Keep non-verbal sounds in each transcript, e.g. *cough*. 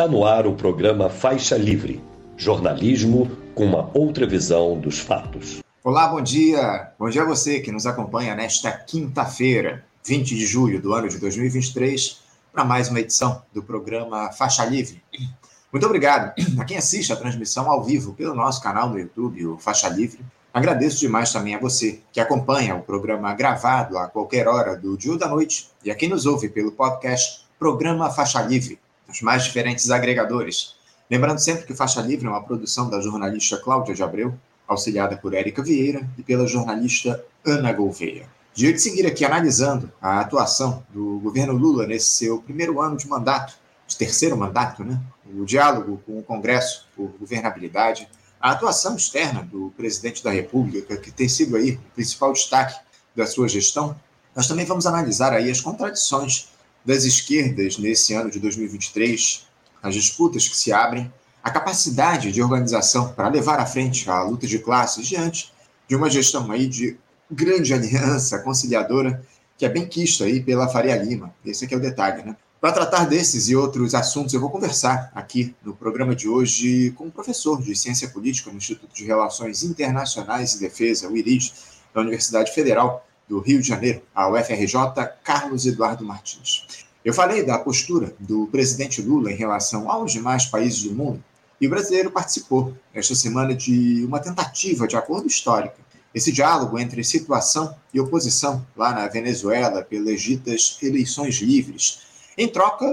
Está no ar o programa Faixa Livre, jornalismo com uma outra visão dos fatos. Olá, bom dia. Bom dia a você que nos acompanha nesta quinta-feira, 20 de julho do ano de 2023, para mais uma edição do programa Faixa Livre. Muito obrigado a quem assiste a transmissão ao vivo pelo nosso canal no YouTube, o Faixa Livre. Agradeço demais também a você que acompanha o programa gravado a qualquer hora do dia ou da noite e a quem nos ouve pelo podcast Programa Faixa Livre nos mais diferentes agregadores. Lembrando sempre que Faixa Livre é uma produção da jornalista Cláudia de Abreu, auxiliada por Érica Vieira e pela jornalista Ana Gouveia. Dia de seguir aqui analisando a atuação do governo Lula nesse seu primeiro ano de mandato, de terceiro mandato, né? O diálogo com o Congresso por governabilidade, a atuação externa do presidente da República, que tem sido aí o principal destaque da sua gestão. Nós também vamos analisar aí as contradições das esquerdas nesse ano de 2023, as disputas que se abrem, a capacidade de organização para levar à frente a luta de classes diante de uma gestão aí de grande aliança conciliadora que é bem quista aí pela Faria Lima. Esse aqui é o detalhe, né? Para tratar desses e outros assuntos, eu vou conversar aqui no programa de hoje com um professor de Ciência Política no Instituto de Relações Internacionais e Defesa, o IRID, da Universidade Federal do Rio de Janeiro, a UFRJ, Carlos Eduardo Martins. Eu falei da postura do presidente Lula em relação aos demais países do mundo, e o brasileiro participou, esta semana, de uma tentativa de acordo histórico. Esse diálogo entre situação e oposição lá na Venezuela, pelas ditas eleições livres, em troca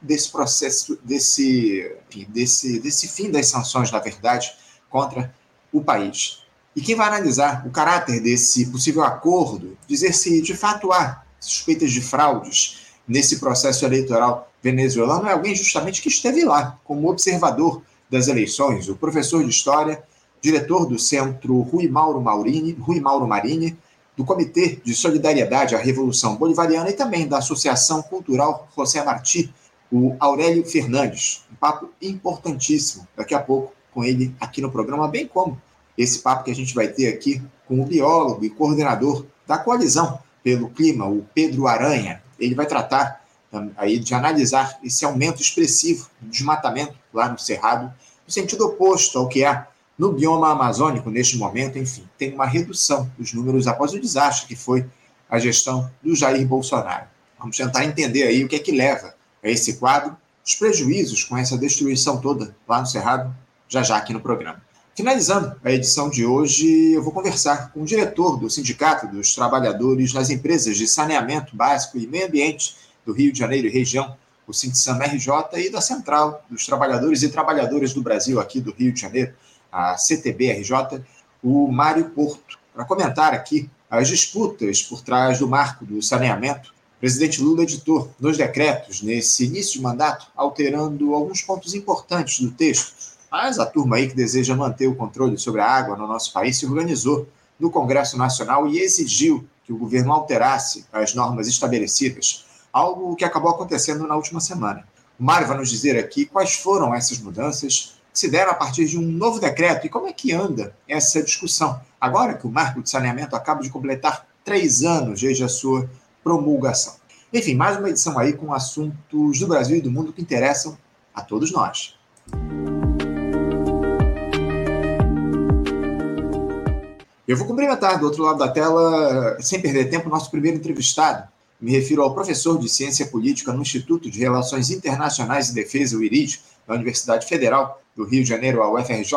desse processo, desse, desse, desse fim das sanções, na verdade, contra o país. E quem vai analisar o caráter desse possível acordo, dizer se de fato há suspeitas de fraudes nesse processo eleitoral venezuelano, é alguém justamente que esteve lá como observador das eleições, o professor de História, diretor do Centro Rui Mauro, Maurini, Rui Mauro Marini, do Comitê de Solidariedade à Revolução Bolivariana e também da Associação Cultural José Martí, o Aurélio Fernandes. Um papo importantíssimo daqui a pouco com ele aqui no programa, bem como esse papo que a gente vai ter aqui com o biólogo e coordenador da coalizão pelo clima, o Pedro Aranha. Ele vai tratar aí de analisar esse aumento expressivo do desmatamento lá no Cerrado, no sentido oposto ao que é no bioma amazônico neste momento, enfim, tem uma redução dos números após o desastre que foi a gestão do Jair Bolsonaro. Vamos tentar entender aí o que é que leva a esse quadro, os prejuízos com essa destruição toda lá no Cerrado, já já aqui no programa. Finalizando a edição de hoje, eu vou conversar com o diretor do Sindicato dos Trabalhadores nas Empresas de Saneamento Básico e Meio Ambiente do Rio de Janeiro e região, o Sintsam RJ, e da Central dos Trabalhadores e Trabalhadoras do Brasil, aqui do Rio de Janeiro, a CTB-RJ, o Mário Porto, para comentar aqui as disputas por trás do marco do saneamento. O presidente Lula editou nos decretos, nesse início de mandato, alterando alguns pontos importantes do texto mas a turma aí que deseja manter o controle sobre a água no nosso país se organizou no Congresso Nacional e exigiu que o governo alterasse as normas estabelecidas, algo que acabou acontecendo na última semana. O Mário vai nos dizer aqui quais foram essas mudanças que se deram a partir de um novo decreto e como é que anda essa discussão, agora que o marco de saneamento acaba de completar três anos desde a sua promulgação. Enfim, mais uma edição aí com assuntos do Brasil e do mundo que interessam a todos nós. Eu vou cumprimentar do outro lado da tela, sem perder tempo, nosso primeiro entrevistado. Me refiro ao professor de Ciência Política no Instituto de Relações Internacionais e Defesa, o IRID, da Universidade Federal do Rio de Janeiro, a UFRJ,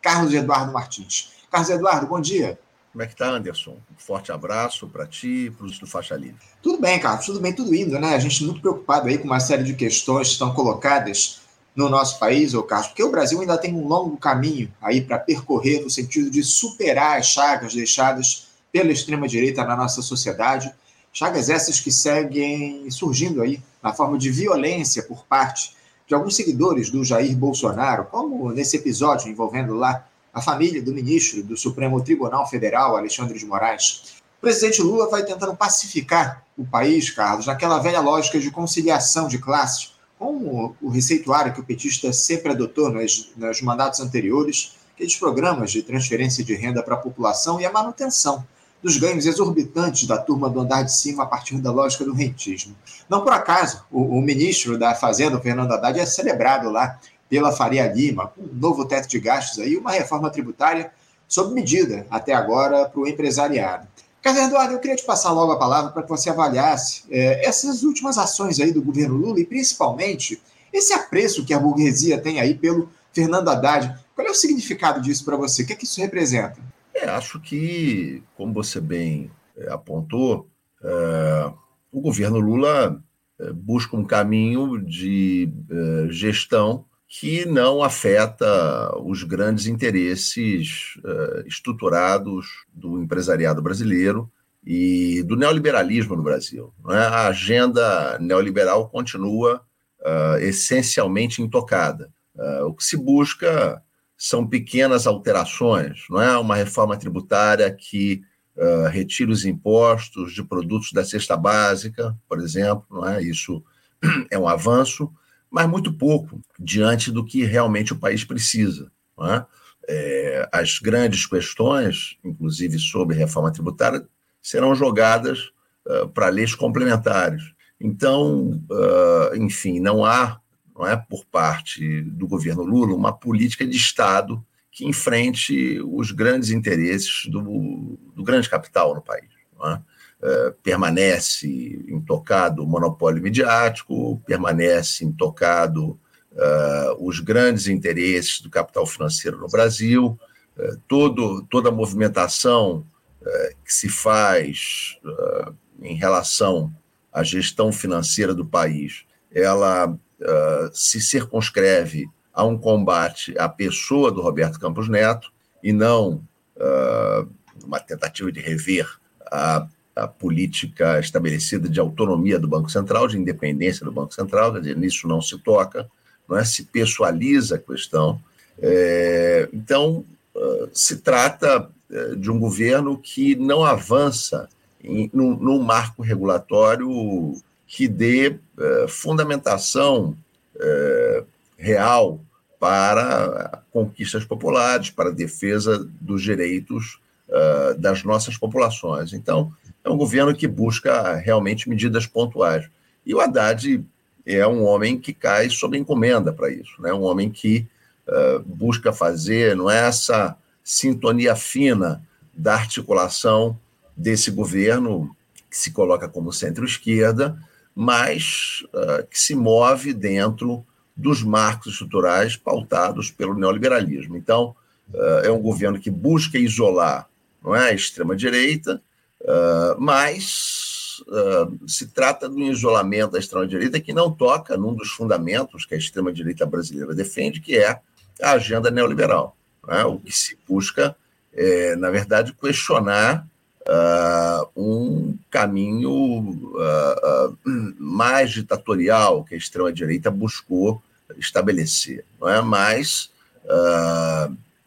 Carlos Eduardo Martins. Carlos Eduardo, bom dia. Como é que está, Anderson? Um forte abraço para ti e para os do Faixa Livre. Tudo bem, Carlos, tudo bem, tudo indo, né? A gente muito preocupado aí com uma série de questões que estão colocadas no nosso país, ô Carlos, porque o Brasil ainda tem um longo caminho aí para percorrer no sentido de superar as chagas deixadas pela extrema-direita na nossa sociedade, chagas essas que seguem surgindo aí na forma de violência por parte de alguns seguidores do Jair Bolsonaro, como nesse episódio envolvendo lá a família do ministro do Supremo Tribunal Federal, Alexandre de Moraes. O presidente Lula vai tentando pacificar o país, Carlos, naquela velha lógica de conciliação de classes, com o receituário que o petista sempre adotou nos, nos mandatos anteriores, aqueles programas de transferência de renda para a população e a manutenção dos ganhos exorbitantes da turma do andar de cima a partir da lógica do rentismo. Não por acaso, o, o ministro da Fazenda, Fernando Haddad, é celebrado lá pela Faria Lima, com um novo teto de gastos aí, uma reforma tributária sob medida até agora para o empresariado. Carlos Eduardo, eu queria te passar logo a palavra para que você avaliasse é, essas últimas ações aí do governo Lula e principalmente esse apreço que a burguesia tem aí pelo Fernando Haddad. Qual é o significado disso para você? O que, é que isso representa? É, acho que, como você bem é, apontou, é, o governo Lula é, busca um caminho de é, gestão que não afeta os grandes interesses uh, estruturados do empresariado brasileiro e do neoliberalismo no Brasil. É? A agenda neoliberal continua uh, essencialmente intocada. Uh, o que se busca são pequenas alterações, não é uma reforma tributária que uh, retire os impostos de produtos da cesta básica, por exemplo, não é? Isso é um avanço, mas muito pouco diante do que realmente o país precisa. É? É, as grandes questões, inclusive sobre reforma tributária, serão jogadas uh, para leis complementares. Então, uh, enfim, não há, não é por parte do governo Lula, uma política de Estado que enfrente os grandes interesses do, do grande capital no país. É? Permanece intocado o monopólio midiático, permanece intocado uh, os grandes interesses do capital financeiro no Brasil, uh, todo, toda a movimentação que se faz em relação a gestão financeira do país, ela se circunscreve a um combate à pessoa do Roberto Campos Neto e não uma tentativa de rever a, a, política estabelecida de autonomia do Banco Central, de independência do Banco Central, quer dizer, nisso não se toca, não é? se pessoaliza a questão. É, então, uh, se trata de um governo que não avança em, num, num marco regulatório que dê é, fundamentação é, real para conquistas populares, para a defesa dos direitos uh, das nossas populações. Então, é um governo que busca realmente medidas pontuais. E o Haddad é um homem que cai sob encomenda para isso, né? um homem que uh, busca fazer não é essa sintonia fina da articulação desse governo que se coloca como centro-esquerda, mas uh, que se move dentro dos marcos estruturais pautados pelo neoliberalismo. Então, uh, é um governo que busca isolar não é, a extrema-direita, uh, mas se trata um isolamento da extrema-direita que não toca num dos fundamentos que a extrema-direita brasileira defende, que é a agenda neoliberal. É? O que se busca é, na verdade, questionar uh, um caminho uh, uh, mais ditatorial que a extrema-direita buscou estabelecer. Não é? Mas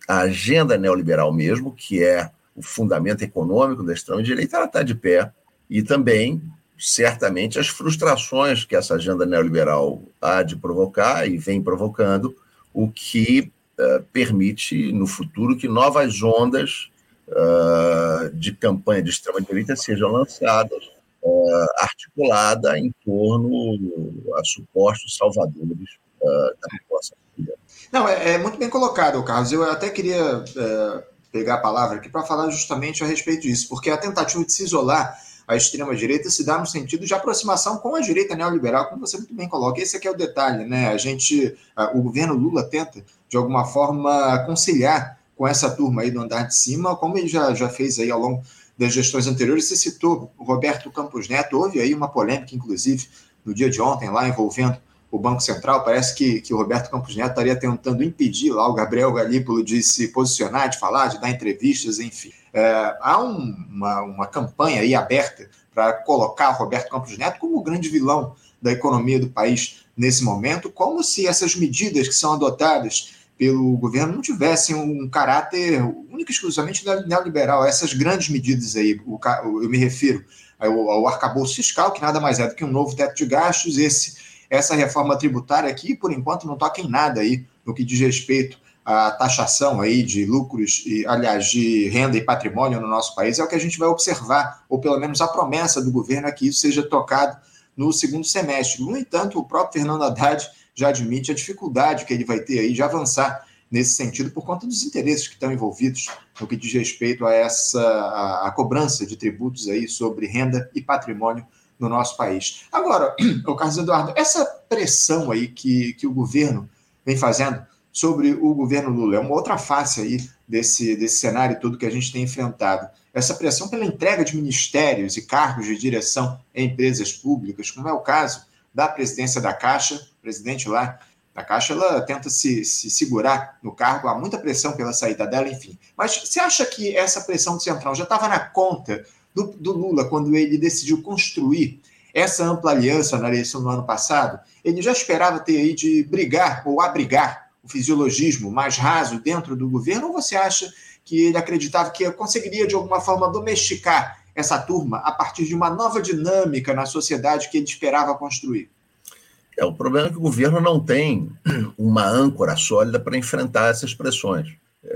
a agenda neoliberal mesmo, que é o fundamento econômico da extrema-direita, ela está de pé. E também, certamente, as frustrações que essa agenda neoliberal há de provocar e vem provocando, o que uh, permite, no futuro, que novas ondas uh, de campanha de extrema-direita sejam lançadas, uh, articulada em torno a supostos salvadores uh, da população Não, é, é, muito bem colocado, Carlos. Eu até queria é, pegar a palavra aqui para falar justamente a respeito disso, porque a tentativa de se isolar a extrema-direita se dá no sentido de aproximação com a direita neoliberal, como você muito bem coloca. Esse aqui é o detalhe, né? A gente, o governo Lula tenta, de alguma forma, conciliar com essa turma aí do andar de cima, como ele já, já fez aí ao longo das gestões anteriores. Você citou o Roberto Campos Neto, houve aí uma polêmica, inclusive, no dia de ontem, lá envolvendo o Banco Central. Parece que, que o Roberto Campos Neto estaria tentando impedir lá o Gabriel Galípolo de se posicionar, de falar, de dar entrevistas, enfim. É, há um, uma, uma campanha aí aberta para colocar Roberto Campos Neto como o grande vilão da economia do país nesse momento, como se essas medidas que são adotadas pelo governo não tivessem um caráter único e exclusivamente neoliberal. Essas grandes medidas aí, eu me refiro ao arcabouço fiscal, que nada mais é do que um novo teto de gastos, esse, essa reforma tributária aqui, por enquanto, não toca em nada aí no que diz respeito a taxação aí de lucros, e, aliás, de renda e patrimônio no nosso país, é o que a gente vai observar, ou pelo menos a promessa do governo é que isso seja tocado no segundo semestre. No entanto, o próprio Fernando Haddad já admite a dificuldade que ele vai ter aí de avançar nesse sentido por conta dos interesses que estão envolvidos no que diz respeito a essa a, a cobrança de tributos aí sobre renda e patrimônio no nosso país. Agora, *clears throat* o Carlos Eduardo, essa pressão aí que, que o governo vem fazendo sobre o governo Lula, é uma outra face aí desse, desse cenário todo que a gente tem enfrentado. Essa pressão pela entrega de ministérios e cargos de direção em empresas públicas, como é o caso da presidência da Caixa, presidente lá da Caixa, ela tenta se, se segurar no cargo, há muita pressão pela saída dela, enfim. Mas você acha que essa pressão do Centrão já estava na conta do, do Lula quando ele decidiu construir essa ampla aliança na eleição do ano passado? Ele já esperava ter aí de brigar ou abrigar o fisiologismo mais raso dentro do governo, ou você acha que ele acreditava que conseguiria, de alguma forma, domesticar essa turma a partir de uma nova dinâmica na sociedade que ele esperava construir? É, o problema é que o governo não tem uma âncora sólida para enfrentar essas pressões.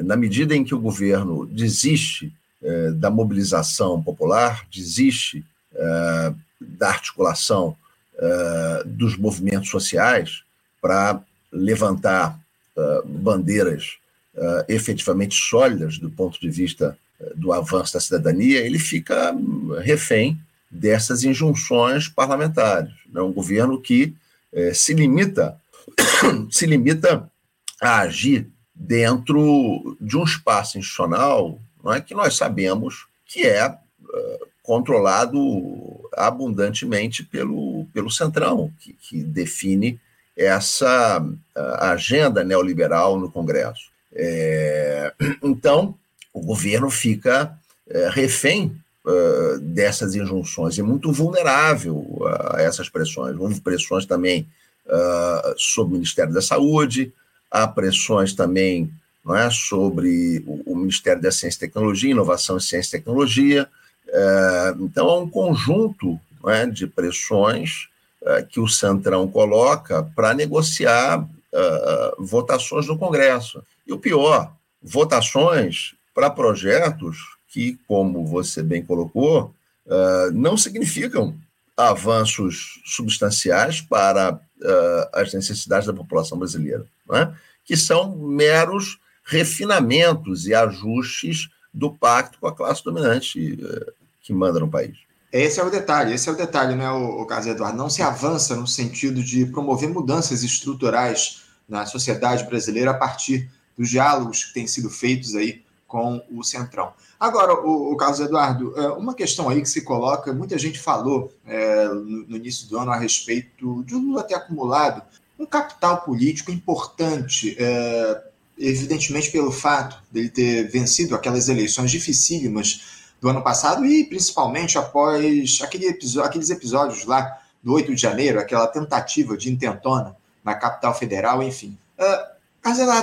Na medida em que o governo desiste é, da mobilização popular, desiste é, da articulação é, dos movimentos sociais para levantar bandeiras efetivamente sólidas do ponto de vista do avanço da cidadania, ele fica refém dessas injunções parlamentares. É um governo que se limita *coughs* se limita a agir dentro de um espaço institucional é que nós sabemos que é uh, controlado abundantemente pelo, pelo Centrão, que, que define essa uh, agenda neoliberal no Congresso. É, então, o governo fica é, refém dessas injunções, é muito vulnerável a essas pressões. Houve pressões também uh, sobre o Ministério da Saúde, há pressões também não é, sobre o, o Ministério da Ciência e Tecnologia, Inovação e Ciência e Tecnologia. Uh, então, há um conjunto é, de pressões que o Centrão coloca para negociar votações no Congresso. E o pior, votações para projetos que, como você bem colocou, uh, não significam avanços substanciais para uh, as necessidades da população brasileira, é? que são meros refinamentos e ajustes do pacto com a classe dominante uh, que manda no país. Esse é o detalhe, esse é o detalhe, né, o, o caso Eduardo? Não se avança no sentido de promover mudanças estruturais na sociedade brasileira a partir dos diálogos que têm sido feitos aí com o Centrão. Agora, o, o Carlos Eduardo, é, uma questão aí que se coloca, muita gente falou é, no, no, início do ano a respeito de o Lula ter acumulado um capital político importante, é, evidentemente pelo fato dele ter vencido aquelas eleições dificílimas do ano passado e principalmente após aquele episódio, aqueles episódios lá do 8 de janeiro, aquela tentativa de intentona na capital federal, enfim. Uh,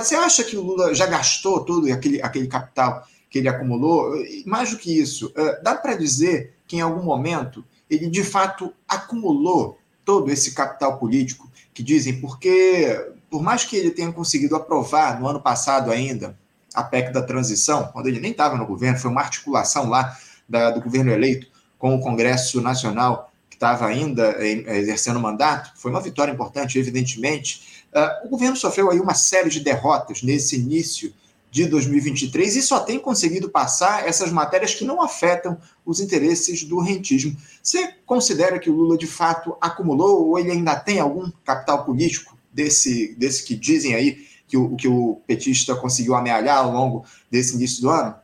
você acha que o Lula já gastou todo aquele, aquele capital que ele acumulou, mais do que isso, eh, dá para dizer que em algum momento ele de fato acumulou todo esse capital político que dizem, porque por mais que ele tenha conseguido aprovar no ano passado ainda a PEC da transição, quando ele nem estava no governo, foi uma articulação lá da, do governo eleito com o Congresso Nacional que estava ainda exercendo mandato, foi uma vitória importante, evidentemente. Uh, o governo sofreu aí uma série de derrotas nesse início de 2023 e só tem conseguido passar essas matérias que não afetam os interesses do rentismo. Você considera que o Lula de fato acumulou ou ele ainda tem algum capital político desse, desse que dizem aí que o, que o petista conseguiu amealhar ao longo desse início do ano?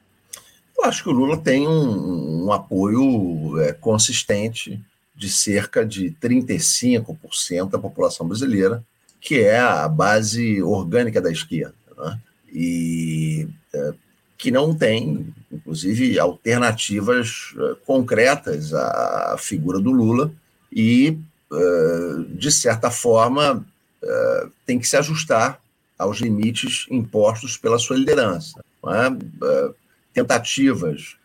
Eu acho que o Lula tem um, um apoio é, consistente de cerca de 35% da população brasileira, que é a base orgânica da esquerda. Né? e é, que não tem, inclusive, alternativas é, concretas à figura do Lula e, é, de certa forma, tem que se ajustar aos limites impostos pela sua liderança. É? Tentativas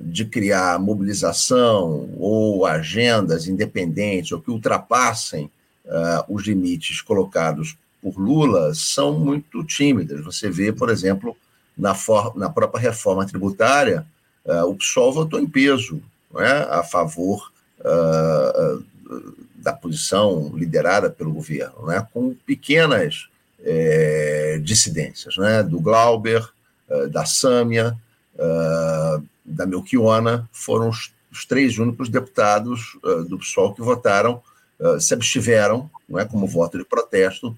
de criar mobilização ou agendas independentes ou que ultrapassem os limites colocados por Lula são muito tímidas. Você vê, por exemplo, na, for, na própria reforma tributária, uh, o PSOL votou em peso é, a favor uh, da posição liderada pelo governo, né, com pequenas é, dissidências, né, do Glauber, uh, da Sâmia, da Melchiona, foram os, os três únicos deputados do PSOL que votaram, se abstiveram, não é, como voto de protesto,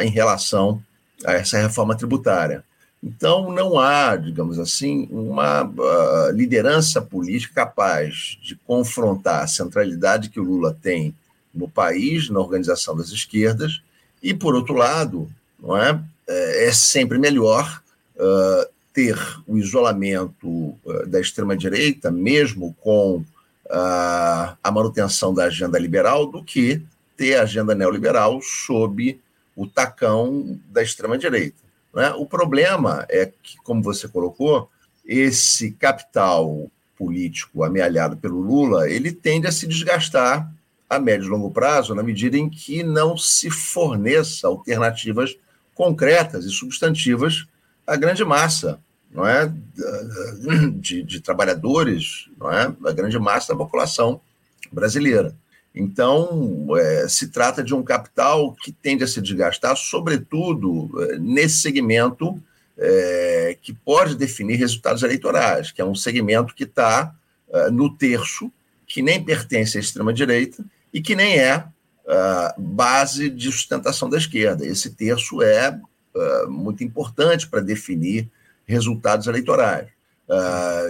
em relação a essa reforma tributária. Então, não há, digamos assim, uma uh, liderança política capaz de confrontar a centralidade que o Lula tem no país, na organização das esquerdas, e, por outro lado, não é, é, é sempre melhor uh, ter o isolamento uh, da extrema-direita, mesmo com a manutenção da agenda liberal, do que ter a agenda neoliberal sob o tacão da extrema-direita. Né? O problema é que, como você colocou, esse capital político amealhado pelo Lula, ele tende a se desgastar a médio e longo prazo, na medida em que não se forneça alternativas concretas e substantivas à grande massa, não é, de, de trabalhadores, não é, a grande massa da população brasileira. Então, é, se trata de um capital que tende a se desgastar, sobretudo é, nesse segmento é, que pode definir resultados eleitorais, que é um segmento que está é, no terço, que nem pertence à extrema-direita e que nem é, é base de sustentação da esquerda. Esse terço é, é muito importante para definir resultados eleitorais.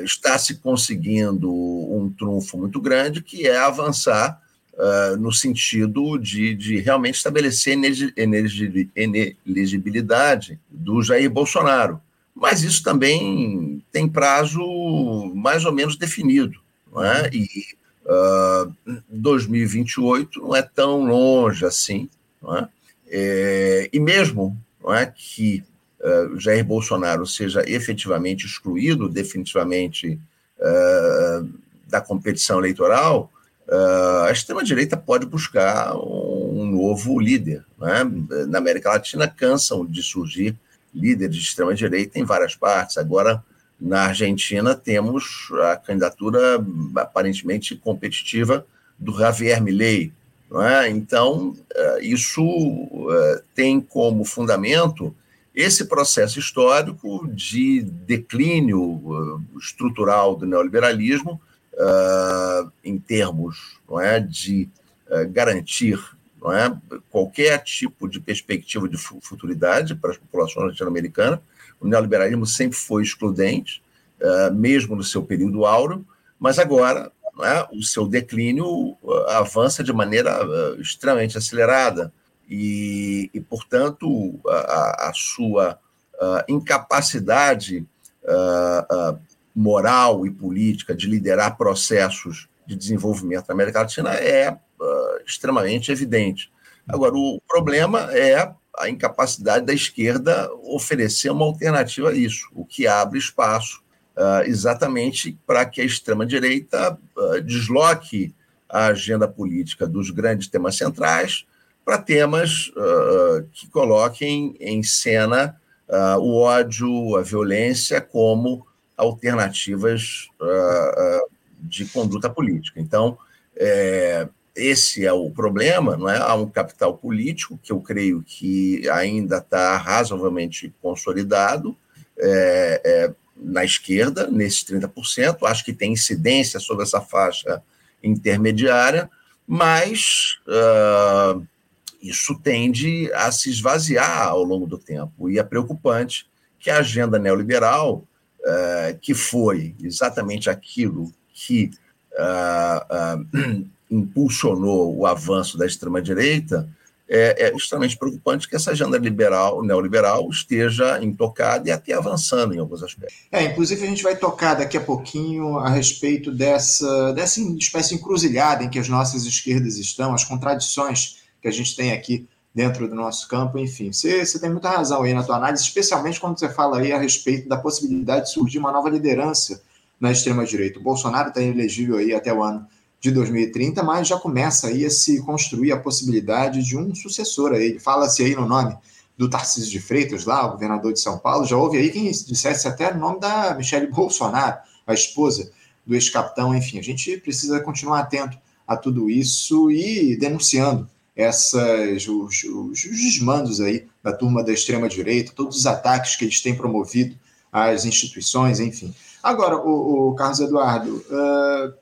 está se conseguindo um trunfo muito grande, que é avançar uh, no sentido de, de realmente estabelecer inelegibilidade do Jair Bolsonaro. Mas isso também tem prazo mais ou menos definido. É? E uh, ah, 2028 não é tão longe assim. É? É, e mesmo é, que uh, Jair Bolsonaro seja efetivamente excluído definitivamente uh, da competição eleitoral, a extrema-direita pode buscar um, um novo líder. Né? Na América Latina, cansam de surgir líderes de extrema-direita em várias partes. Agora, na Argentina, temos a candidatura aparentemente competitiva do Javier Milei. É? Então, uh, isso uh, tem como fundamento esse processo histórico de declínio estrutural do neoliberalismo em termos é, de garantir é, qualquer tipo de perspectiva de futuridade para as populações latino-americanas. O neoliberalismo sempre foi excludente, uh, mesmo no seu período áureo, mas agora é, o seu declínio avança de maneira extremamente acelerada e, e portanto, a, a sua incapacidade moral e política de liderar processos de desenvolvimento na América Latina é extremamente evidente. Agora, o problema é a incapacidade da esquerda oferecer uma alternativa a isso, o que abre espaço uh, exatamente para que a extrema-direita uh, desloque a agenda política dos grandes temas centrais para temas que coloquem em cena o ódio, a violência como alternativas uh, uh, de conduta política. Então, é, esse é o problema, não é? Há um capital político que eu creio que ainda está razoavelmente consolidado é, é, na esquerda, nesses 30%, acho que tem incidência sobre essa faixa intermediária, mas uh, isso tende a se esvaziar ao longo do tempo, e é preocupante que a agenda neoliberal uh, que foi exatamente aquilo que uh, impulsionou o avanço da extrema-direita, é, é, extremamente preocupante que essa agenda liberal, neoliberal esteja intocada e até avançando em alguns aspectos. É, inclusive a gente vai tocar daqui a pouquinho a respeito dessa, dessa espécie de encruzilhada em que as nossas esquerdas estão, as contradições que a gente tem aqui dentro do nosso campo, enfim. Você, você tem muita razão aí na tua análise, especialmente quando você fala aí a respeito da possibilidade de surgir uma nova liderança na extrema-direita. O Bolsonaro está elegível aí até o ano de 2030, mas já começa aí a se construir a possibilidade de um sucessor a ele. Fala-se aí no nome do Tarcísio de Freitas, lá, o governador de São Paulo, já houve aí quem dissesse até o nome da Michelle *laughs* Bolsonaro, a esposa do ex-capitão, enfim, a gente precisa continuar atento a tudo isso e denunciando essas, os, os, os desmandos aí da turma da extrema-direita, todos os ataques que eles têm promovido às instituições, enfim. Agora, o, o Carlos Eduardo, uh,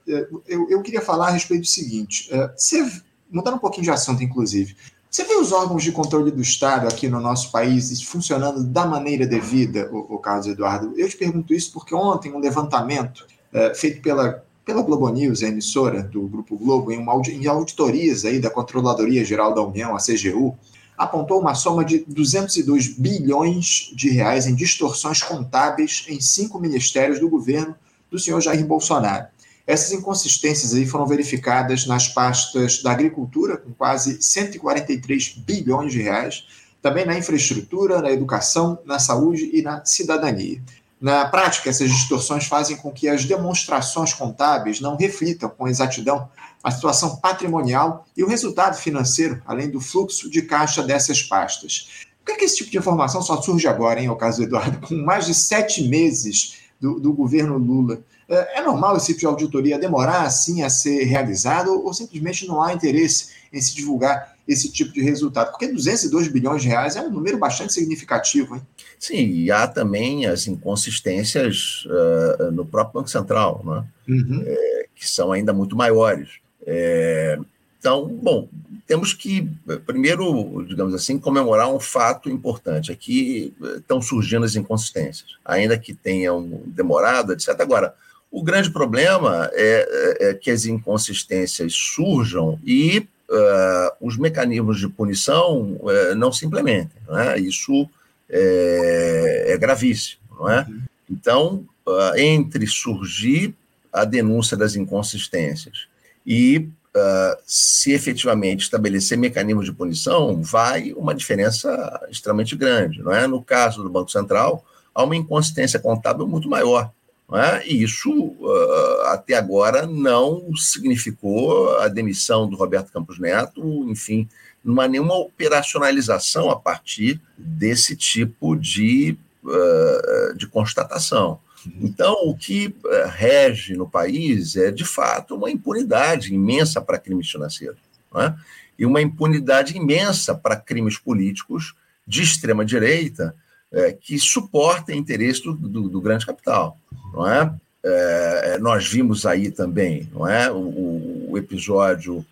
eu, eu, queria falar a respeito do seguinte: uh, você, mudando um pouquinho de assunto, inclusive, você vê os órgãos de controle do Estado aqui no nosso país funcionando da maneira devida, o, o Carlos Eduardo? Eu te pergunto isso porque ontem um levantamento uh, feito pela, pela Globo News, a emissora do Grupo Globo, em, uma, em auditorias aí da Controladoria Geral da União, a CGU, apontou uma soma de 202 bilhões de reais em distorções contábeis em cinco ministérios do governo do senhor Jair Bolsonaro. Essas inconsistências aí foram verificadas nas pastas da agricultura, com quase 143 bilhões de reais, também na infraestrutura, na educação, na saúde e na cidadania. Na prática, essas distorções fazem com que as demonstrações contábeis não reflitam com exatidão a situação patrimonial e o resultado financeiro, além do fluxo de caixa dessas pastas. Por que, é que esse tipo de informação só surge agora, hein, o caso do Eduardo, com mais de sete meses do, do governo Lula? É, é normal esse tipo de auditoria demorar assim a ser realizado ou simplesmente não há interesse em se divulgar esse tipo de resultado? Porque 202 bilhões de reais é um número bastante significativo, hein? Sim, e há também as inconsistências uh, no próprio Banco Central, né? Uhum. É, que são ainda muito maiores. É, então, bom, temos que, primeiro, digamos assim, comemorar um fato importante. Aqui é estão surgindo as inconsistências, ainda que tenham demorado, etc. Agora, o grande problema é, é, é que as inconsistências surjam e uh, os mecanismos de punição uh, não se implementem. Não é? Isso é, é gravíssimo. Não é? Uhum. Então, uh, entre surgir a denúncia das inconsistências e uh, se efetivamente estabelecer mecanismos de punição, vai uma diferença extremamente grande. Não é? No caso do Banco Central, há uma inconsistência contábil muito maior. É? E isso, uh, até agora, não significou a demissão do Roberto Campos Neto, enfim, não há nenhuma operacionalização a partir desse tipo de, uh, de constatação. Então, o que eh, rege no país é, de fato, uma impunidade imensa para crimes financeiros. É? E uma impunidade imensa para crimes políticos de extrema-direita é, que suportem interesse do, do, do, grande capital. Não é? é? nós vimos aí também não é? o, o episódio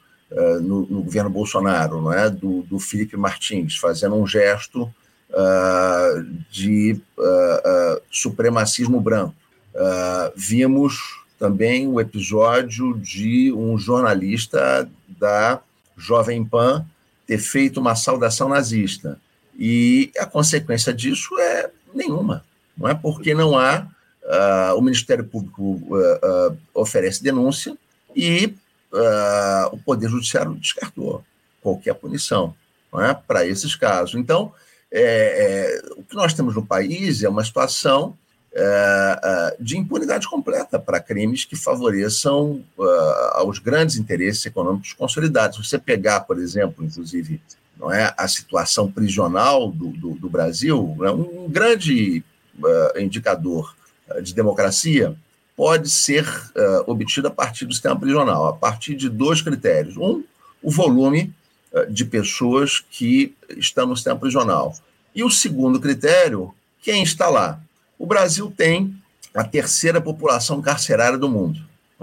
no, no, governo Bolsonaro não é? do, do Felipe Martins fazendo um gesto uh, de uh, supremacismo branco. vimos também o episódio de um jornalista da Jovem Pan ter feito uma saudação nazista. E a consequência disso é nenhuma. Não é porque não há, o Ministério Público oferece denúncia e o Poder Judiciário descartou qualquer punição é? para esses casos. Então, é, é, o que nós temos no país é uma situação é, é de impunidade completa para crimes que favoreçam uh, aos grandes interesses econômicos consolidados. Você pegar, por exemplo, inclusive, não é, a situação prisional do, do, do Brasil, é um grande uh, indicador de democracia pode ser obtido a partir do sistema prisional, a partir de dois critérios. Um, o volume de pessoas que estão no sistema prisional. E o segundo critério, quem está lá? O Brasil tem a terceira população carcerária do mundo.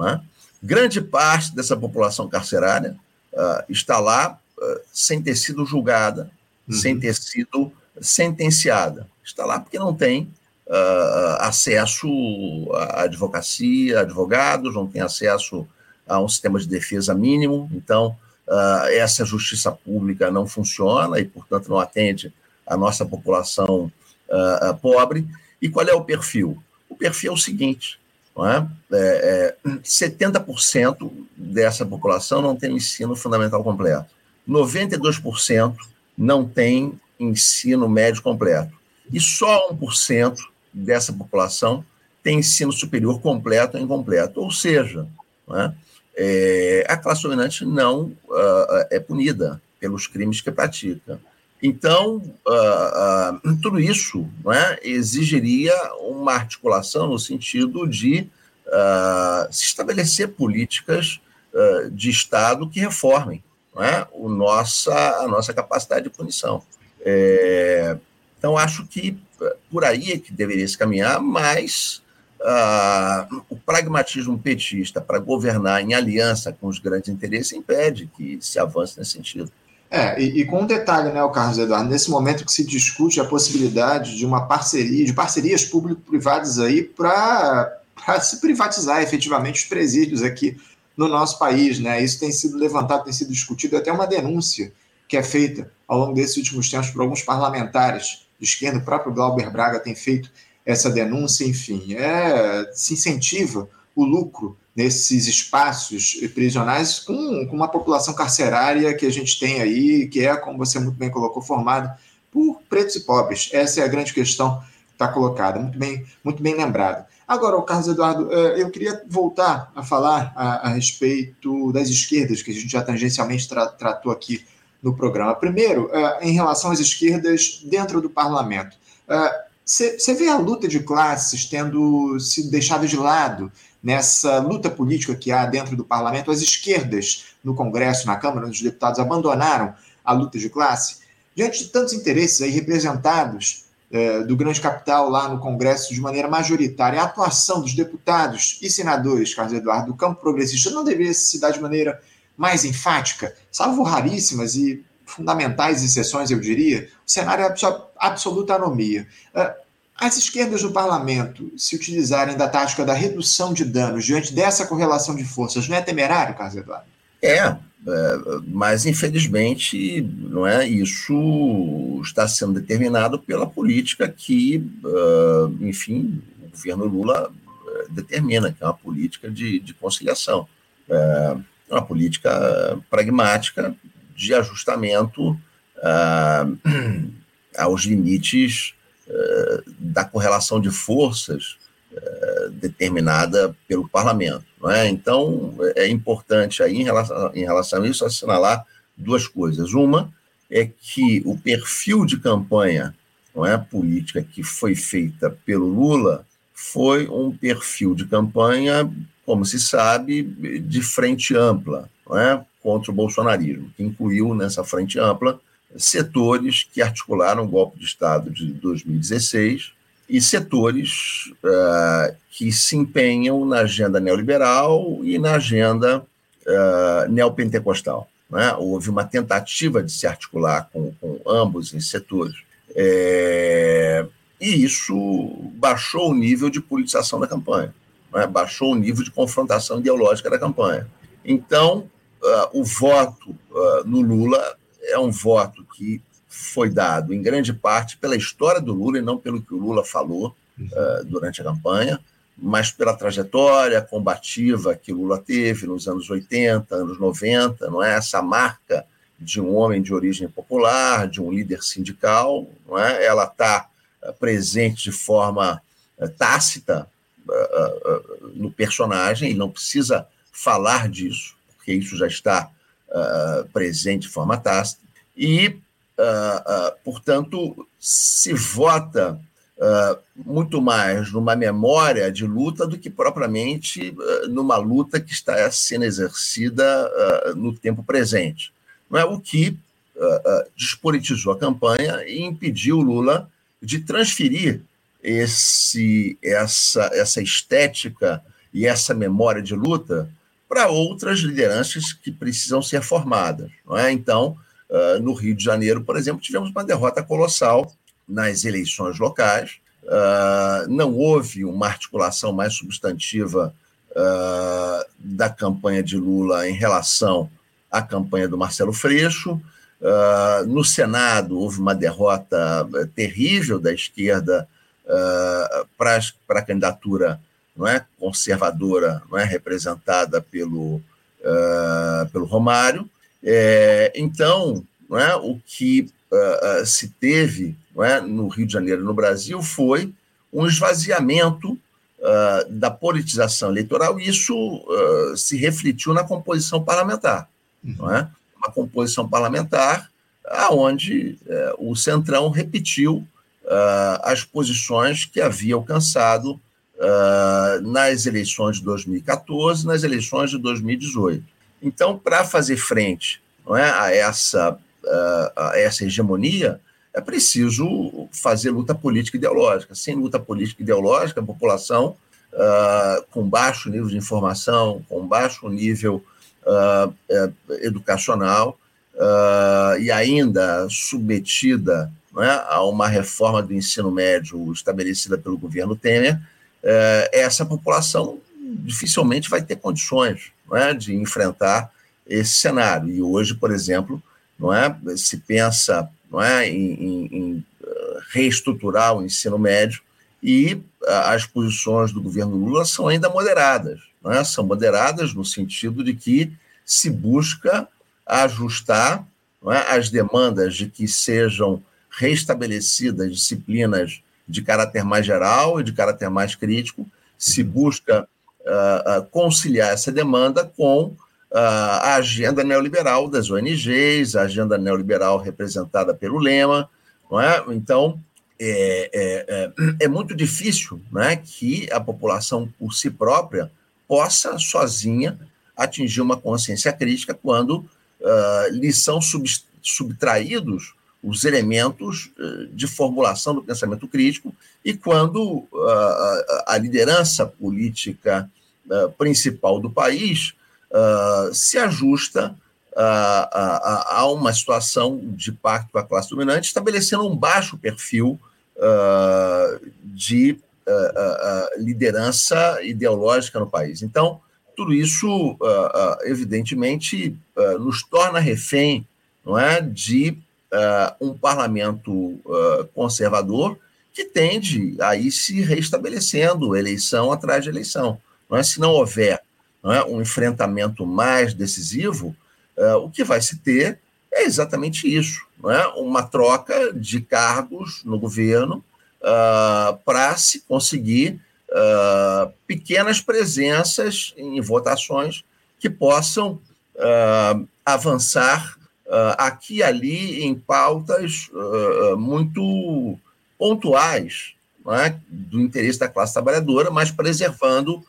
É? Grande parte dessa população carcerária uh, está lá uh, sem ter sido julgada, uhum. sem ter sido sentenciada. Está lá porque não tem uh, acesso à advocacia, advogados, não tem acesso a um sistema de defesa mínimo. Então, uh, essa justiça pública não funciona e, portanto, não atende a nossa população uh, pobre. E qual é o perfil? O perfil é o seguinte: é? É, é, 70% dessa população não tem ensino fundamental completo, 92% não tem ensino médio completo, e só 1% dessa população tem ensino superior completo ou incompleto. Ou seja, é? a classe dominante não uh, é punida pelos crimes que pratica. Então, uh, uh, tudo isso é, exigiria uma articulação no sentido de se estabelecer políticas de Estado que reformem é, o nossa, a nossa capacidade de punição. É, então, acho que por aí é que deveria se caminhar, mas uh, o pragmatismo petista para governar em aliança com os grandes interesses impede que se avance nesse sentido. É, e, e, com um detalhe, né, o Carlos Eduardo, nesse momento que se discute a possibilidade de uma parceria, de parcerias público-privadas aí para se privatizar efetivamente os presídios aqui no nosso país, né? Isso tem sido levantado, tem sido discutido, até uma denúncia que é feita ao longo desses últimos tempos por alguns parlamentares de esquerda, o próprio Glauber Braga tem feito essa denúncia, enfim, é, se incentiva o lucro nesses espaços prisionais com, com, uma população carcerária que a gente tem aí, que é, como você muito bem colocou, formada por pretos e pobres. Essa é a grande questão que está colocada, muito bem, muito bem lembrada. Agora, o Carlos Eduardo, é, eu queria voltar a falar a, a respeito das esquerdas, que a gente já tangencialmente tra tratou aqui no programa. Primeiro, é, em relação às esquerdas dentro do parlamento. Você vê a luta de classes tendo sido deixada de lado nessa luta política que há dentro do parlamento? As esquerdas no Congresso, na Câmara dos Deputados, abandonaram a luta de classe? Diante de tantos interesses aí representados é, do grande capital lá no Congresso de maneira majoritária, a atuação dos deputados e senadores, Carlos Eduardo, do campo progressista, não deveria se dar de maneira mais enfática, salvo raríssimas e fundamentais exceções, eu diria, o cenário é absoluta anomia. Ah, as esquerdas do parlamento se utilizarem da tática da redução de danos diante dessa correlação de forças, não é temerário, Carlos Eduardo? É, é, mas infelizmente não é isso está sendo determinado pela política que, ah, enfim, o governo Lula eh, determina, que é uma política de, de conciliação, é uma política pragmática de ajustamento uh, *clears throat* aos limites uh, da correlação de forças uh, determinada pelo parlamento. É? Então, é importante aí, em relação, em relação a isso, assinalar duas coisas. Uma é que o perfil de campanha não é, política que foi feita pelo Lula foi um perfil de campanha, como se sabe, de frente ampla, não é? Contra o bolsonarismo, que incluiu nessa frente ampla setores que articularam o golpe de Estado de 2016 e setores uh, que se empenham na agenda neoliberal e na agenda uh, neopentecostal. Né? Houve uma tentativa de se articular com, com ambos esses setores. É, e isso baixou o nível de politização da campanha, né? baixou o nível de confrontação ideológica da campanha. Então, o voto uh, no Lula é um voto que foi dado, em grande parte, pela história do Lula e não pelo que o Lula falou uh, durante a campanha, mas pela trajetória combativa que Lula teve nos anos 80, anos 90, não é? Essa marca de um homem de origem popular, de um líder sindical, não é? Ela está presente de forma tácita no personagem, ele não precisa falar disso, porque isso já está uh, presente de forma tácita, e, uh, portanto, se vota muito mais numa memória de luta do que propriamente numa luta que está sendo exercida no tempo presente. Não é o que despolitizou a campanha e impediu Lula de transferir esse, essa, essa estética e essa memória de luta para outras lideranças que precisam ser formadas. Não é? Então, uh, no Rio de Janeiro, por exemplo, tivemos uma derrota colossal nas eleições locais. Uh, não houve uma articulação mais substantiva uh, da campanha de Lula em relação à campanha do Marcelo Freixo. no Senado, houve uma derrota terrível da esquerda para a candidatura não é conservadora, não é representada pelo uh, pelo Romário. É, então, não é o que uh, se teve, não é no Rio de Janeiro, no Brasil, foi um esvaziamento uh, da politização eleitoral, e isso se refletiu na composição parlamentar. Não é? Uma composição parlamentar aonde uh, o Centrão repetiu as posições que havia alcançado nas eleições de 2014 nas eleições de 2018. Então, para fazer frente não é, a, essa, a essa hegemonia, é preciso fazer luta política ideológica. Sem luta política ideológica, a população uh, com baixo nível de informação, com baixo nível uh, educacional uh, e ainda submetida é, a uma reforma do ensino médio estabelecida pelo governo Temer, essa população dificilmente vai ter condições é, de enfrentar esse cenário. E hoje, por exemplo, não é, se pensa não é, em, em, em reestruturar o ensino médio e as posições do governo Lula são ainda moderadas. Né? São moderadas no sentido de que se busca ajustar é, as demandas de que sejam restabelecidas disciplinas de caráter mais geral e de caráter mais crítico, se busca uh, conciliar essa demanda com uh, a agenda neoliberal das ONGs, a agenda neoliberal representada pelo Lema, não é? Então, é, é, é, é, muito difícil né, que a população, por si própria, possa sozinha atingir uma consciência crítica quando uh, lhe são sub, subtraídos os elementos uh, de formulação do pensamento crítico e quando uh, a liderança política principal do país se ajusta a, uma situação de pacto com a classe dominante, estabelecendo um baixo perfil de liderança ideológica no país. Então, tudo isso, evidentemente, nos torna refém não é, de um parlamento conservador que tende a ir se restabelecendo eleição atrás de eleição. Não é? Se não houver não é, um enfrentamento mais decisivo, o que vai se ter é exatamente isso, não é? uma troca de cargos no governo uh, para se conseguir uh, pequenas presenças em votações que possam uh, aqui e ali em pautas muito pontuais é? do interesse da classe trabalhadora, mas preservando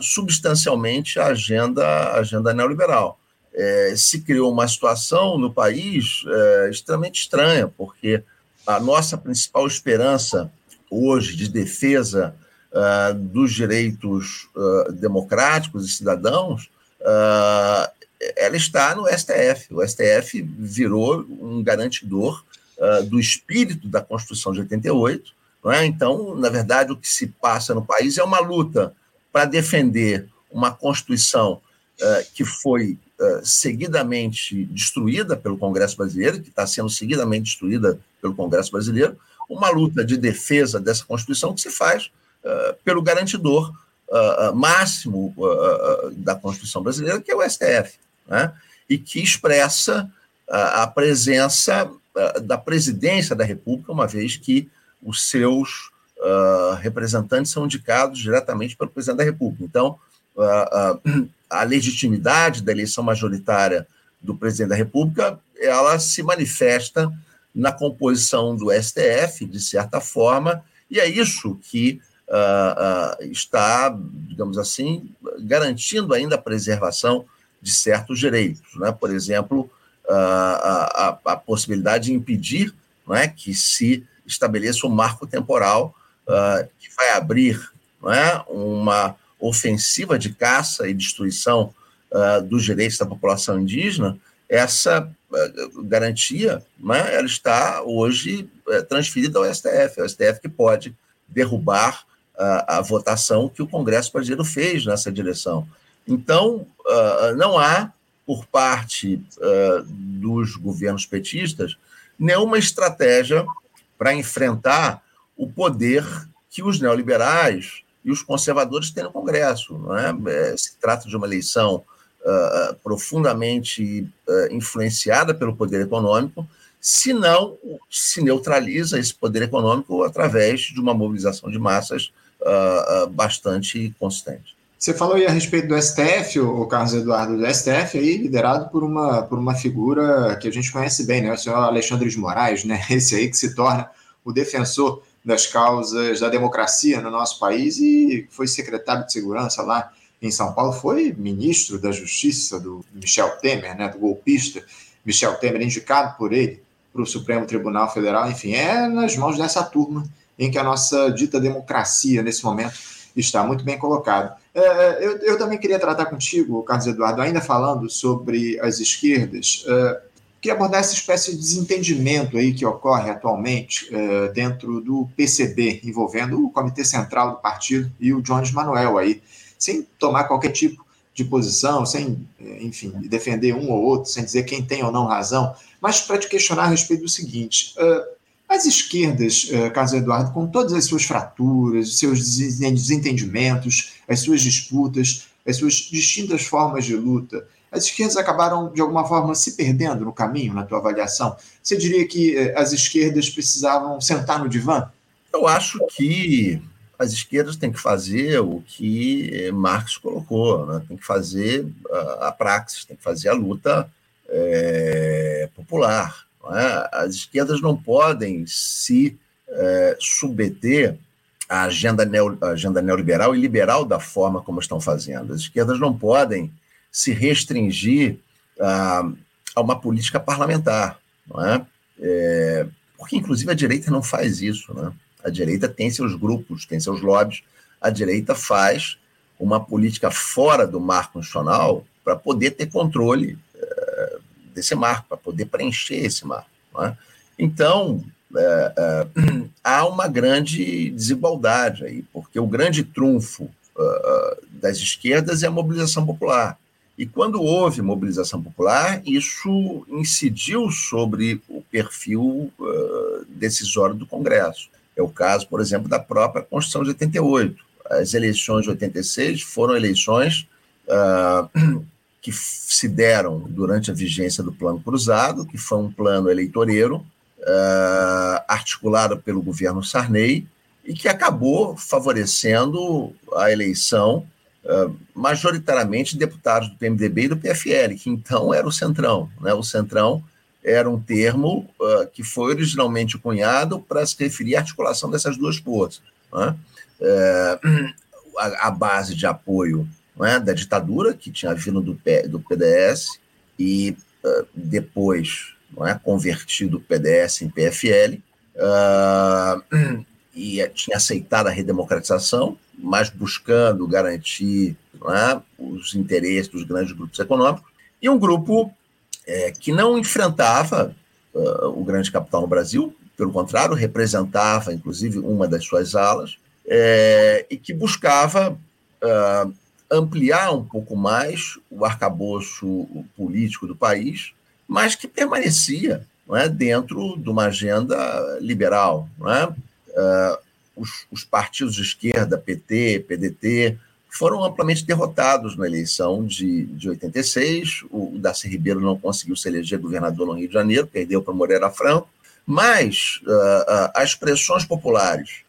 substancialmente a agenda, a agenda neoliberal é, se criou uma situação no país é, extremamente estranha, porque a nossa principal esperança hoje de defesa uh, dos direitos uh, democráticos e cidadãos, uh, ela está no STF. O STF virou um garantidor do espírito da Constituição de 88. Não é? Então, na verdade, o que se passa no país é uma luta para defender uma Constituição que foi eh, seguidamente destruída pelo Congresso Brasileiro, que está sendo seguidamente destruída pelo Congresso Brasileiro, uma luta de defesa dessa Constituição que se faz uh, pelo garantidor uh, máximo da Constituição brasileira, que é o STF, né? e que expressa a presença da presidência da República, uma vez que os seus representantes são indicados diretamente pelo presidente da República. Então, a legitimidade da eleição majoritária do presidente da República, ela se manifesta na composição do STF, de certa forma, e é isso que uh, uh, está, digamos assim, garantindo ainda a preservação de certos direitos. Né? Por exemplo, uh, a, a, possibilidade de impedir é, que se estabeleça um marco temporal que vai abrir é, uma ofensiva de caça e destruição uh, dos direitos da população indígena, essa uh, garantia né, ela está hoje uh, transferida ao STF, é o STF que pode derrubar a votação que o Congresso brasileiro fez nessa direção. Então, não há, por parte dos governos petistas, nenhuma estratégia para enfrentar o poder que os neoliberais e os conservadores têm no Congresso. Não é? é se trata de uma eleição uh, profundamente uh, influenciada pelo poder econômico, se não se neutraliza esse poder econômico através de uma mobilização de massas uh, bastante consistente. Você falou aí a respeito do STF, o Carlos Eduardo do STF, aí liderado por uma, por uma figura que a gente conhece bem, né? O senhor Alexandre de Moraes, né? *laughs* Esse aí que se torna o defensor das causas da democracia no nosso país e foi secretário de segurança lá em São Paulo, foi ministro da Justiça do Michel Temer, né? Do golpista Michel Temer, indicado por ele para o Supremo Tribunal Federal. Enfim, é nas mãos dessa turma em que a nossa dita democracia nesse momento está muito bem colocado. É, é, eu, eu, também queria tratar contigo, Carlos Eduardo, ainda falando sobre as esquerdas, é, queria abordar essa espécie de desentendimento aí que ocorre atualmente é, dentro do PCB, envolvendo o Comitê Central do Partido e o Jones Manuel aí, sem tomar qualquer tipo de posição, sem, é, enfim, defender um ou outro, sem dizer quem tem ou não razão, mas para te questionar a respeito do seguinte: uh, as esquerdas, eh, Carlos Eduardo, com todas as suas fraturas, seus desentendimentos, as suas disputas, as suas distintas formas de luta, as esquerdas acabaram, de alguma forma, se perdendo no caminho, na tua avaliação? Você diria que eh, as esquerdas precisavam sentar no divã? Eu acho que as esquerdas têm que fazer o que eh, Marx colocou, né? tem que fazer a, a praxis, tem que fazer a luta é, popular. É? As esquerdas não podem se é, submeter à agenda, neo, à agenda neoliberal e liberal da forma como estão fazendo. As esquerdas não podem se restringir a, a uma política parlamentar, é? é? porque, inclusive, a direita não faz isso. Né? A direita tem seus grupos, tem seus lobbies. A direita faz uma política fora do marco constitucional para poder ter controle desse marco, para poder preencher esse marco. É? Então, é, é, *clears throat* há uma grande desigualdade aí, porque o grande trunfo uh, das esquerdas é a mobilização popular. E quando houve mobilização popular, isso incidiu sobre o perfil uh, decisório do Congresso. É o caso, por exemplo, da própria Constituição de 88. As eleições de 86 foram eleições uh, *clears throat* que se deram durante a vigência do Plano Cruzado, que foi um plano eleitoreiro uh, articulado pelo governo Sarney e que acabou favorecendo a eleição uh, majoritariamente de deputados do PMDB e do PFL, que então era o Centrão. Né? O Centrão era um termo uh, que foi originalmente cunhado para se referir à articulação dessas duas forças. Né? Uh, *clears throat* a, a, base de apoio é, da ditadura, que tinha vindo do, do PDS, e uh, depois é, convertido o PDS em PFL, uh, e tinha aceitado a redemocratização, mas buscando garantir é, os interesses dos grandes grupos econômicos, e um grupo é, que não enfrentava uh, o grande capital no Brasil, pelo contrário, representava, inclusive, uma das suas alas, é, e que buscava uh, ampliar um pouco mais o arcabouço político do país, mas que permanecia não é, dentro de uma agenda liberal. Não é? Uh, os, os, partidos de esquerda, PT, PDT, foram amplamente derrotados na eleição de, de 86. O Darcy Ribeiro não conseguiu se eleger governador no Rio de Janeiro, perdeu para Moreira Franco. Mas uh, uh, as pressões populares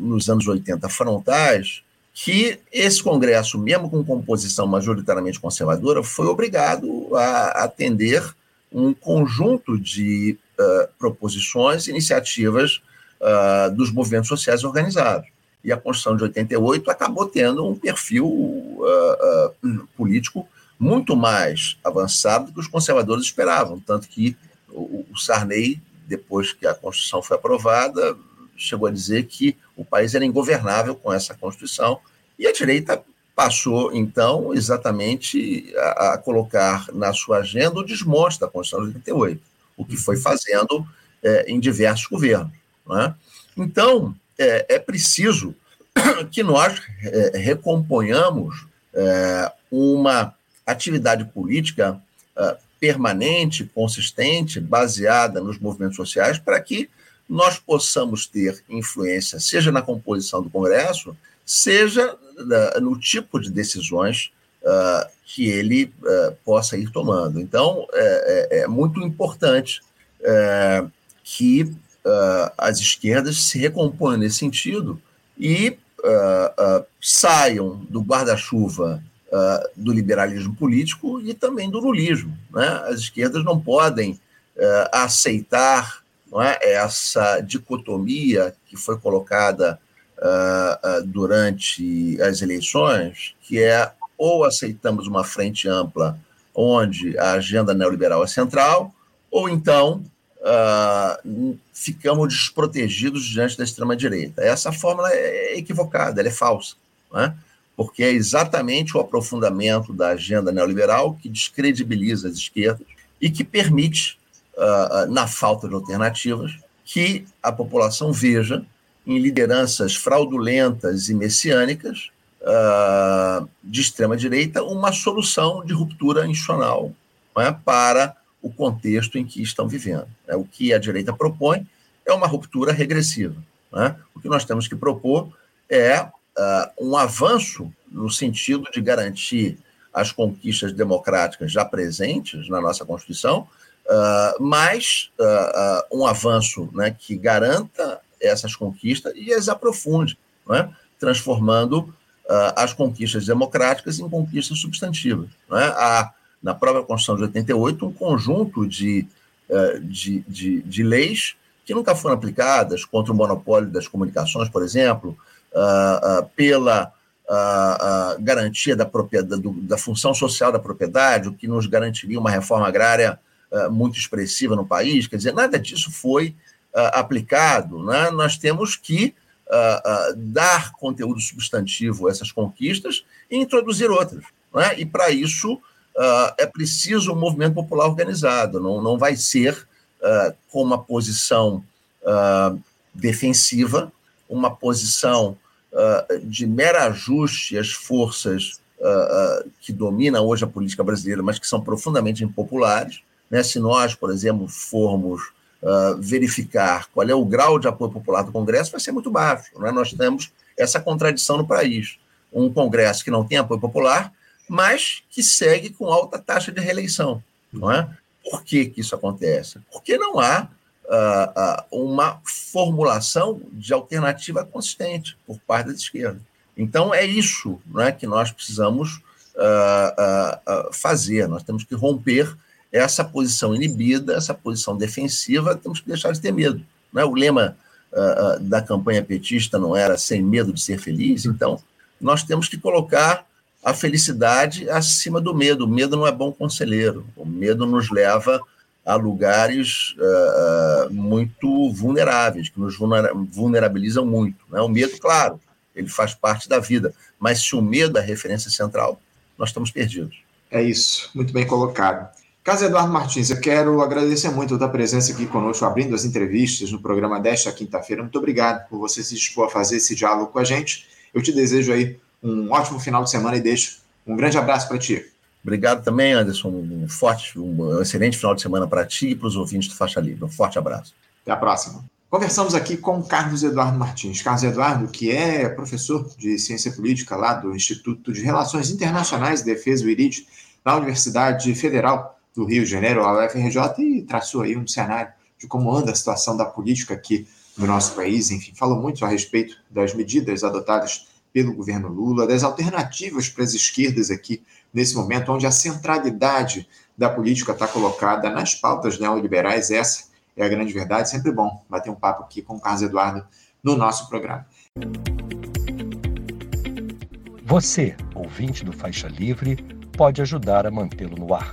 nos anos 80 frontais que esse Congresso, mesmo com composição majoritariamente conservadora, foi obrigado a atender um conjunto de uh, proposições, iniciativas uh, dos movimentos sociais organizados. E a Constituição de 88 acabou tendo um perfil uh, político muito mais avançado do que os conservadores esperavam, tanto que o, o Sarney, depois que a Constituição foi aprovada, chegou a dizer que o país era ingovernável com essa Constituição, e a direita passou, então, exatamente a, a colocar na sua agenda o desmonte da Constituição de 88, o que foi fazendo é, em diversos governos. É? Então, é, é, preciso que nós é, recomponhamos é, uma atividade política é, permanente, consistente, baseada nos movimentos sociais, para que nós possamos ter influência, seja na composição do Congresso, seja no tipo de decisões uh, que ele uh, possa ir tomando. Então, é, é, é muito importante uh, que as esquerdas se recomponham nesse sentido e saiam do guarda-chuva do liberalismo político e também do lulismo. Né? As esquerdas não podem aceitar não é, essa dicotomia que foi colocada durante as eleições, que é ou aceitamos uma frente ampla onde a agenda neoliberal é central, ou então uh, ficamos desprotegidos diante da extrema-direita. Essa fórmula é equivocada, ela é falsa, né? porque é exatamente o aprofundamento da agenda neoliberal que descredibiliza as esquerdas e que permite, uh, na falta de alternativas, que a população veja em lideranças fraudulentas e messiânicas uh, de extrema-direita uma solução de ruptura institucional é? para o contexto em que estão vivendo. É, o que a direita propõe é uma ruptura regressiva. Né? O que nós temos que propor é uh, um avanço no sentido de garantir as conquistas democráticas já presentes na nossa Constituição, uh, mas uh, um avanço né, que garanta essas conquistas e as aprofunde, né, transformando as conquistas democráticas em conquistas substantivas. Né? A na própria Constituição de 88, um conjunto de, de, de, de leis que nunca foram aplicadas contra o monopólio das comunicações, por exemplo, ah, ah, pela ah, garantia da, propriedade, da função social da propriedade, o que nos garantiria uma reforma agrária muito expressiva no país. Quer dizer, nada disso foi aplicado. Né? Nós temos que dar conteúdo substantivo a essas conquistas e introduzir outras. Né? E, para isso, uh, é preciso um movimento popular organizado, não, não vai ser uh, com uma posição uh, defensiva, uma posição de mero ajuste às forças que dominam hoje a política brasileira, mas que são profundamente impopulares. Né? Se nós, por exemplo, formos verificar qual é o grau de apoio popular do Congresso, vai ser muito baixo. Né? Nós temos essa contradição no país. Um Congresso que não tem apoio popular mas que segue com alta taxa de reeleição. Não é? Por que, que isso acontece? Porque não há uh, uh, uma formulação de alternativa consistente por parte da esquerda. Então, é isso não é, que nós precisamos uh, fazer. Nós temos que romper essa posição inibida, essa posição defensiva, temos que deixar de ter medo. Não é? O lema da campanha petista não era sem medo de ser feliz, então nós temos que colocar a felicidade acima do medo. O medo não é bom conselheiro. O medo nos leva a lugares uh, muito vulneráveis, que nos vulnerabilizam muito. Né? O medo, claro, ele faz parte da vida, mas se o medo é a referência central, nós estamos perdidos. É isso, muito bem colocado. Caso Eduardo Martins, eu quero agradecer muito a tua presença aqui conosco, abrindo as entrevistas no programa desta quinta-feira. Muito obrigado por você se dispor a fazer esse diálogo com a gente. Eu te desejo aí um ótimo final de semana e deixo um grande abraço para ti. Obrigado também, Anderson. Um forte, um excelente final de semana para ti e para os ouvintes do Faixa Livre. Um forte abraço. Até a próxima. Conversamos aqui com Carlos Eduardo Martins. Carlos Eduardo, que é professor de ciência política lá do Instituto de Relações Internacionais e Defesa, o IRID, na Universidade Federal do Rio de Janeiro, a UFRJ, e traçou aí um cenário de como anda a situação da política aqui no nosso país. Enfim, falou muito a respeito das medidas adotadas pelo governo Lula, das alternativas para as esquerdas aqui nesse momento, onde a centralidade da política está colocada nas pautas neoliberais. Essa é a grande verdade. Sempre bom bater um papo aqui com o Carlos Eduardo no nosso programa. Você, ouvinte do Faixa Livre, pode ajudar a mantê-lo no ar.